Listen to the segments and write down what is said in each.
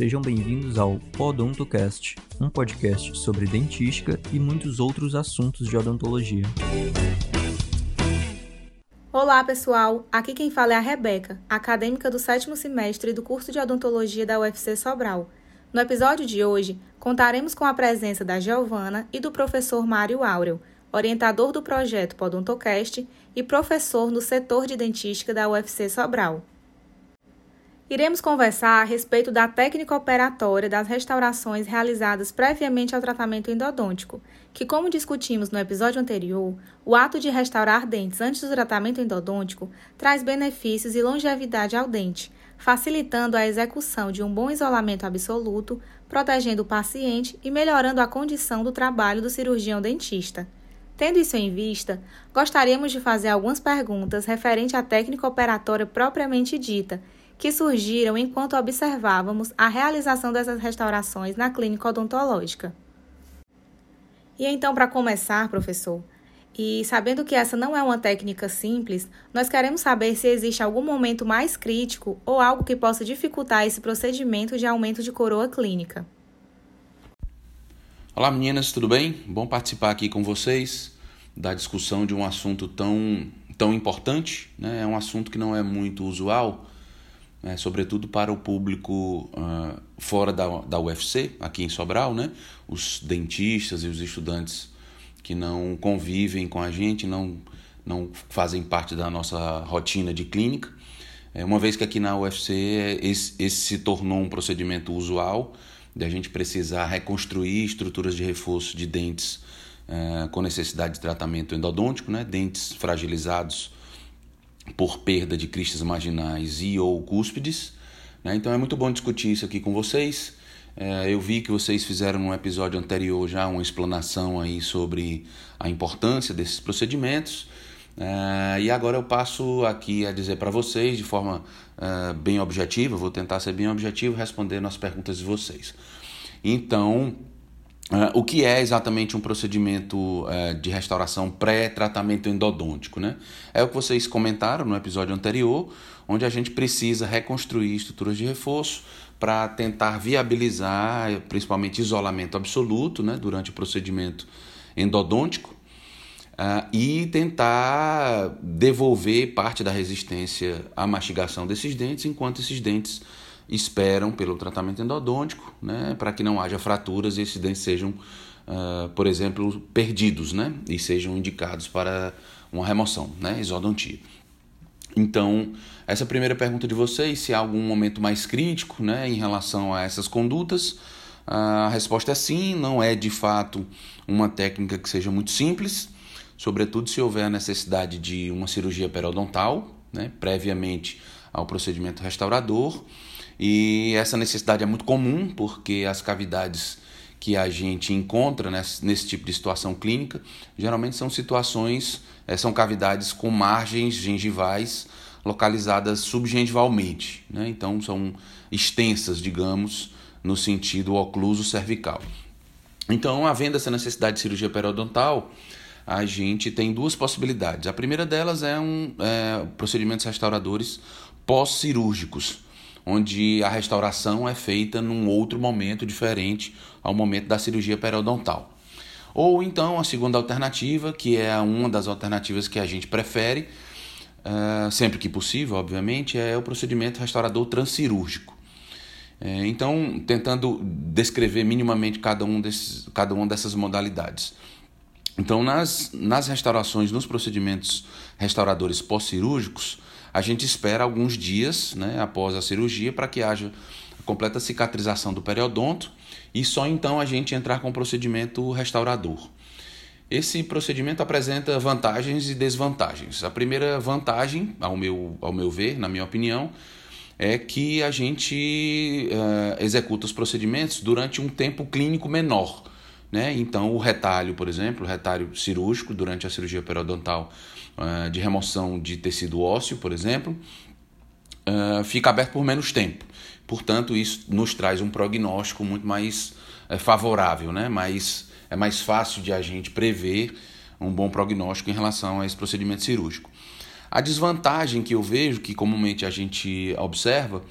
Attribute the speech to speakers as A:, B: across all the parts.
A: Sejam bem-vindos ao Podontocast, um podcast sobre dentística e muitos outros assuntos de odontologia.
B: Olá, pessoal! Aqui quem fala é a Rebeca, acadêmica do sétimo semestre do curso de odontologia da UFC Sobral. No episódio de hoje, contaremos com a presença da Giovana e do professor Mário Áureo, orientador do projeto Podontocast e professor no setor de dentística da UFC Sobral. Iremos conversar a respeito da técnica operatória das restaurações realizadas previamente ao tratamento endodôntico, que, como discutimos no episódio anterior, o ato de restaurar dentes antes do tratamento endodôntico traz benefícios e longevidade ao dente, facilitando a execução de um bom isolamento absoluto, protegendo o paciente e melhorando a condição do trabalho do cirurgião dentista. Tendo isso em vista, gostaríamos de fazer algumas perguntas referente à técnica operatória propriamente dita que surgiram enquanto observávamos a realização dessas restaurações na clínica odontológica. E então, para começar, professor, e sabendo que essa não é uma técnica simples, nós queremos saber se existe algum momento mais crítico ou algo que possa dificultar esse procedimento de aumento de coroa clínica.
C: Olá meninas, tudo bem? Bom participar aqui com vocês da discussão de um assunto tão, tão importante. Né? É um assunto que não é muito usual, né, sobretudo para o público uh, fora da, da UFC, aqui em Sobral, né, os dentistas e os estudantes que não convivem com a gente, não, não fazem parte da nossa rotina de clínica. É, uma vez que aqui na UFC esse, esse se tornou um procedimento usual, de a gente precisar reconstruir estruturas de reforço de dentes uh, com necessidade de tratamento endodôntico, né, dentes fragilizados por perda de cristas marginais e ou cúspides. Né? Então é muito bom discutir isso aqui com vocês. É, eu vi que vocês fizeram no episódio anterior já uma explanação aí sobre a importância desses procedimentos. É, e agora eu passo aqui a dizer para vocês de forma é, bem objetiva, vou tentar ser bem objetivo respondendo as perguntas de vocês. Então, Uh, o que é exatamente um procedimento uh, de restauração pré-tratamento endodôntico? Né? É o que vocês comentaram no episódio anterior, onde a gente precisa reconstruir estruturas de reforço para tentar viabilizar, principalmente isolamento absoluto, né, durante o procedimento endodôntico, uh, e tentar devolver parte da resistência à mastigação desses dentes, enquanto esses dentes esperam pelo tratamento endodôntico, né, para que não haja fraturas e esses dentes sejam, uh, por exemplo, perdidos, né, e sejam indicados para uma remoção, né, isodontia. Então, essa primeira pergunta de vocês, se há algum momento mais crítico, né, em relação a essas condutas, a resposta é sim, não é de fato uma técnica que seja muito simples, sobretudo se houver a necessidade de uma cirurgia periodontal, né, previamente ao procedimento restaurador. E essa necessidade é muito comum porque as cavidades que a gente encontra nesse, nesse tipo de situação clínica geralmente são situações, é, são cavidades com margens gengivais localizadas subgengivalmente, né? então são extensas, digamos, no sentido ocluso cervical. Então, havendo essa necessidade de cirurgia periodontal, a gente tem duas possibilidades. A primeira delas é um é, procedimentos restauradores pós-cirúrgicos onde a restauração é feita num outro momento diferente ao momento da cirurgia periodontal. Ou então a segunda alternativa, que é uma das alternativas que a gente prefere, uh, sempre que possível, obviamente, é o procedimento restaurador transcirúrgico. É, então, tentando descrever minimamente cada, um desses, cada uma dessas modalidades. Então, nas, nas restaurações, nos procedimentos restauradores pós-cirúrgicos, a gente espera alguns dias né, após a cirurgia para que haja a completa cicatrização do periodonto e só então a gente entrar com o procedimento restaurador. Esse procedimento apresenta vantagens e desvantagens. A primeira vantagem, ao meu, ao meu ver, na minha opinião, é que a gente uh, executa os procedimentos durante um tempo clínico menor. Né? Então, o retalho, por exemplo, o retalho cirúrgico durante a cirurgia periodontal uh, de remoção de tecido ósseo, por exemplo, uh, fica aberto por menos tempo. Portanto, isso nos traz um prognóstico muito mais uh, favorável, né? mais, é mais fácil de a gente prever um bom prognóstico em relação a esse procedimento cirúrgico. A desvantagem que eu vejo, que comumente a gente observa,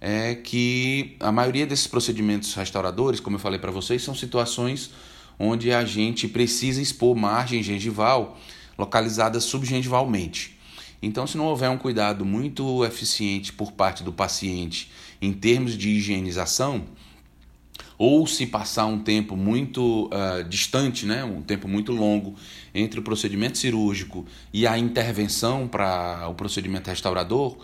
C: é que a maioria desses procedimentos restauradores, como eu falei para vocês, são situações onde a gente precisa expor margem gengival localizada subgengivalmente. Então, se não houver um cuidado muito eficiente por parte do paciente em termos de higienização, ou se passar um tempo muito uh, distante, né, um tempo muito longo entre o procedimento cirúrgico e a intervenção para o procedimento restaurador,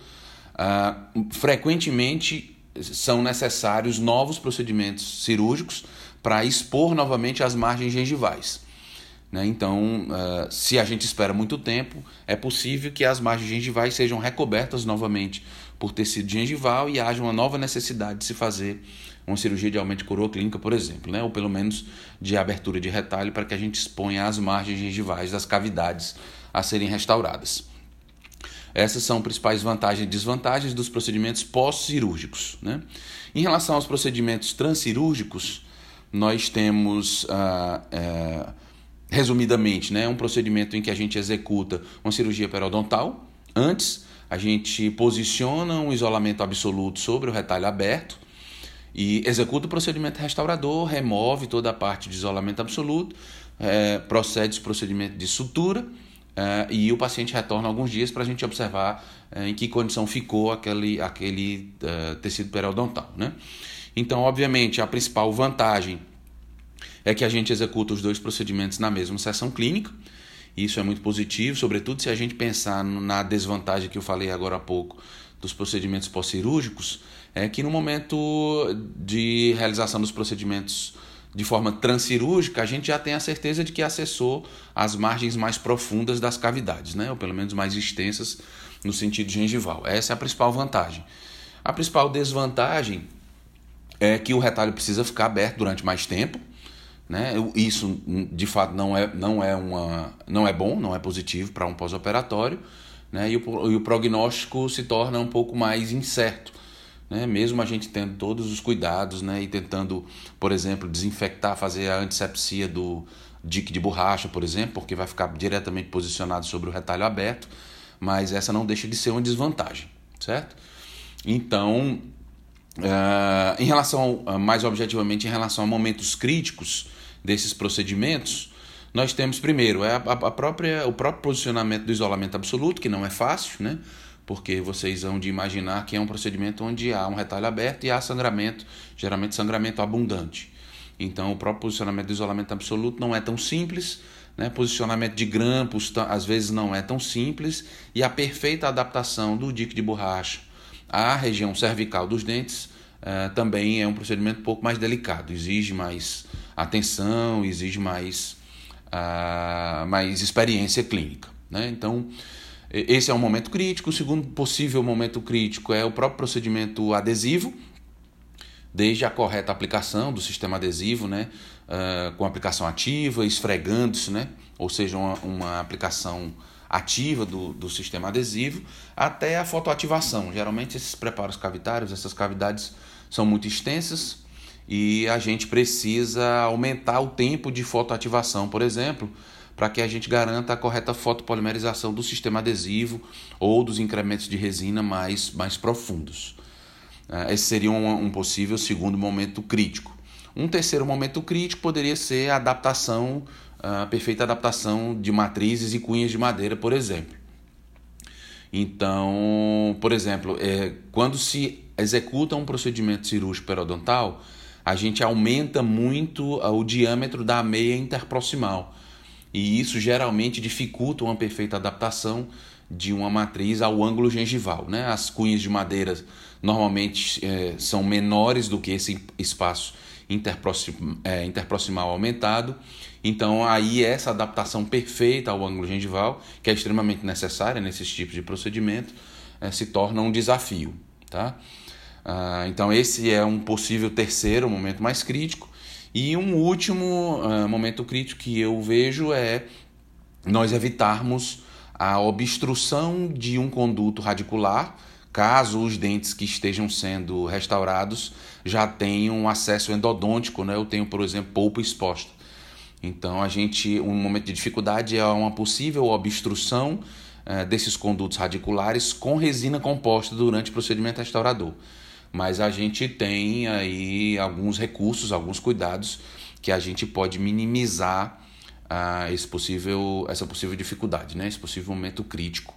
C: uh, frequentemente são necessários novos procedimentos cirúrgicos para expor novamente as margens gengivais. Né? Então, uh, se a gente espera muito tempo, é possível que as margens gengivais sejam recobertas novamente por tecido gengival e haja uma nova necessidade de se fazer uma cirurgia de aumento de coroa clínica, por exemplo, né? ou pelo menos de abertura de retalho para que a gente exponha as margens gengivais das cavidades a serem restauradas. Essas são as principais vantagens e desvantagens dos procedimentos pós-cirúrgicos. Né? Em relação aos procedimentos transcirúrgicos, nós temos, ah, eh, resumidamente, né, um procedimento em que a gente executa uma cirurgia periodontal. Antes, a gente posiciona um isolamento absoluto sobre o retalho aberto e executa o procedimento restaurador, remove toda a parte de isolamento absoluto, é, procede o procedimento de sutura é, e o paciente retorna alguns dias para a gente observar é, em que condição ficou aquele, aquele é, tecido periodontal. Né? Então, obviamente, a principal vantagem é que a gente executa os dois procedimentos na mesma sessão clínica. Isso é muito positivo, sobretudo se a gente pensar na desvantagem que eu falei agora há pouco dos procedimentos pós-cirúrgicos, é que no momento de realização dos procedimentos de forma transcirúrgica, a gente já tem a certeza de que acessou as margens mais profundas das cavidades, né? ou pelo menos mais extensas no sentido gengival. Essa é a principal vantagem. A principal desvantagem é que o retalho precisa ficar aberto durante mais tempo. Né? Isso, de fato, não é, não é, uma, não é bom, não é positivo para um pós-operatório. Né? E, o, e o prognóstico se torna um pouco mais incerto né? mesmo a gente tendo todos os cuidados né? e tentando, por exemplo, desinfectar, fazer a antisepsia do dique de borracha, por exemplo, porque vai ficar diretamente posicionado sobre o retalho aberto, mas essa não deixa de ser uma desvantagem, certo? Então, uh, em relação, uh, mais objetivamente, em relação a momentos críticos desses procedimentos, nós temos primeiro é a, a própria, o próprio posicionamento do isolamento absoluto, que não é fácil, né? Porque vocês vão de imaginar que é um procedimento onde há um retalho aberto e há sangramento, geralmente sangramento abundante. Então, o próprio posicionamento do isolamento absoluto não é tão simples, né? posicionamento de grampos às vezes não é tão simples, e a perfeita adaptação do dique de borracha à região cervical dos dentes uh, também é um procedimento um pouco mais delicado, exige mais atenção, exige mais, uh, mais experiência clínica. Né? Então, esse é um momento crítico. O segundo possível momento crítico é o próprio procedimento adesivo, desde a correta aplicação do sistema adesivo, né, uh, com aplicação ativa, esfregando-se, né, ou seja, uma, uma aplicação ativa do, do sistema adesivo, até a fotoativação. Geralmente, esses preparos cavitários, essas cavidades são muito extensas e a gente precisa aumentar o tempo de fotoativação, por exemplo, para que a gente garanta a correta fotopolimerização do sistema adesivo ou dos incrementos de resina mais, mais profundos. É, esse seria um, um possível segundo momento crítico. Um terceiro momento crítico poderia ser a adaptação, a perfeita adaptação de matrizes e cunhas de madeira, por exemplo. Então, por exemplo, é, quando se executa um procedimento cirúrgico periodontal, a gente aumenta muito o diâmetro da meia interproximal e isso geralmente dificulta uma perfeita adaptação de uma matriz ao ângulo gengival. Né? As cunhas de madeira normalmente é, são menores do que esse espaço interproxim, é, interproximal aumentado, então aí essa adaptação perfeita ao ângulo gengival, que é extremamente necessária nesses tipos de procedimento, é, se torna um desafio. Tá? Ah, então esse é um possível terceiro momento mais crítico. E um último uh, momento crítico que eu vejo é nós evitarmos a obstrução de um conduto radicular, caso os dentes que estejam sendo restaurados já tenham acesso endodôntico, né? Eu tenho, por exemplo, polpa exposta. Então, a gente, um momento de dificuldade é uma possível obstrução uh, desses condutos radiculares com resina composta durante o procedimento restaurador. Mas a gente tem aí alguns recursos, alguns cuidados que a gente pode minimizar uh, esse possível, essa possível dificuldade, né? esse possível momento crítico.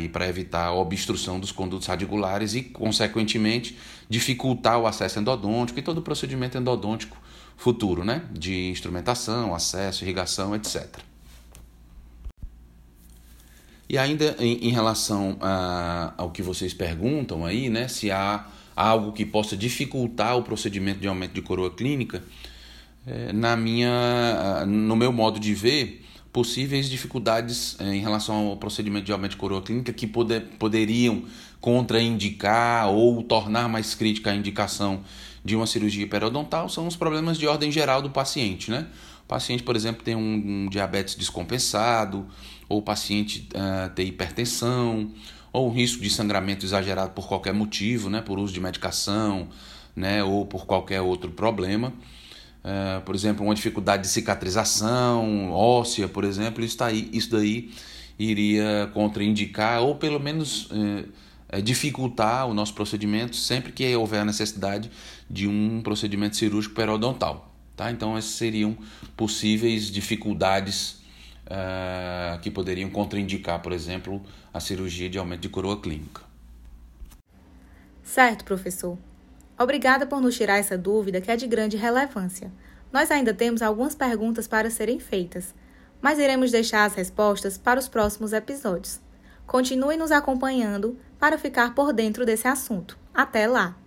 C: E para evitar a obstrução dos condutos radiculares e, consequentemente, dificultar o acesso endodôntico e todo o procedimento endodôntico futuro, né? de instrumentação, acesso, irrigação, etc. E ainda em, em relação a, ao que vocês perguntam aí, né, se há algo que possa dificultar o procedimento de aumento de coroa clínica, é, na minha, no meu modo de ver, possíveis dificuldades é, em relação ao procedimento de aumento de coroa clínica que poder, poderiam contraindicar ou tornar mais crítica a indicação de uma cirurgia periodontal são os problemas de ordem geral do paciente, né? O paciente, por exemplo, tem um, um diabetes descompensado, ou o paciente uh, tem hipertensão, ou risco de sangramento exagerado por qualquer motivo, né, por uso de medicação, né, ou por qualquer outro problema. Uh, por exemplo, uma dificuldade de cicatrização óssea, por exemplo, isso, tá aí, isso daí iria contraindicar ou pelo menos uh, dificultar o nosso procedimento sempre que houver a necessidade de um procedimento cirúrgico periodontal. Tá? Então, essas seriam possíveis dificuldades uh, que poderiam contraindicar, por exemplo, a cirurgia de aumento de coroa clínica.
B: Certo, professor. Obrigada por nos tirar essa dúvida que é de grande relevância. Nós ainda temos algumas perguntas para serem feitas, mas iremos deixar as respostas para os próximos episódios. Continue nos acompanhando para ficar por dentro desse assunto. Até lá!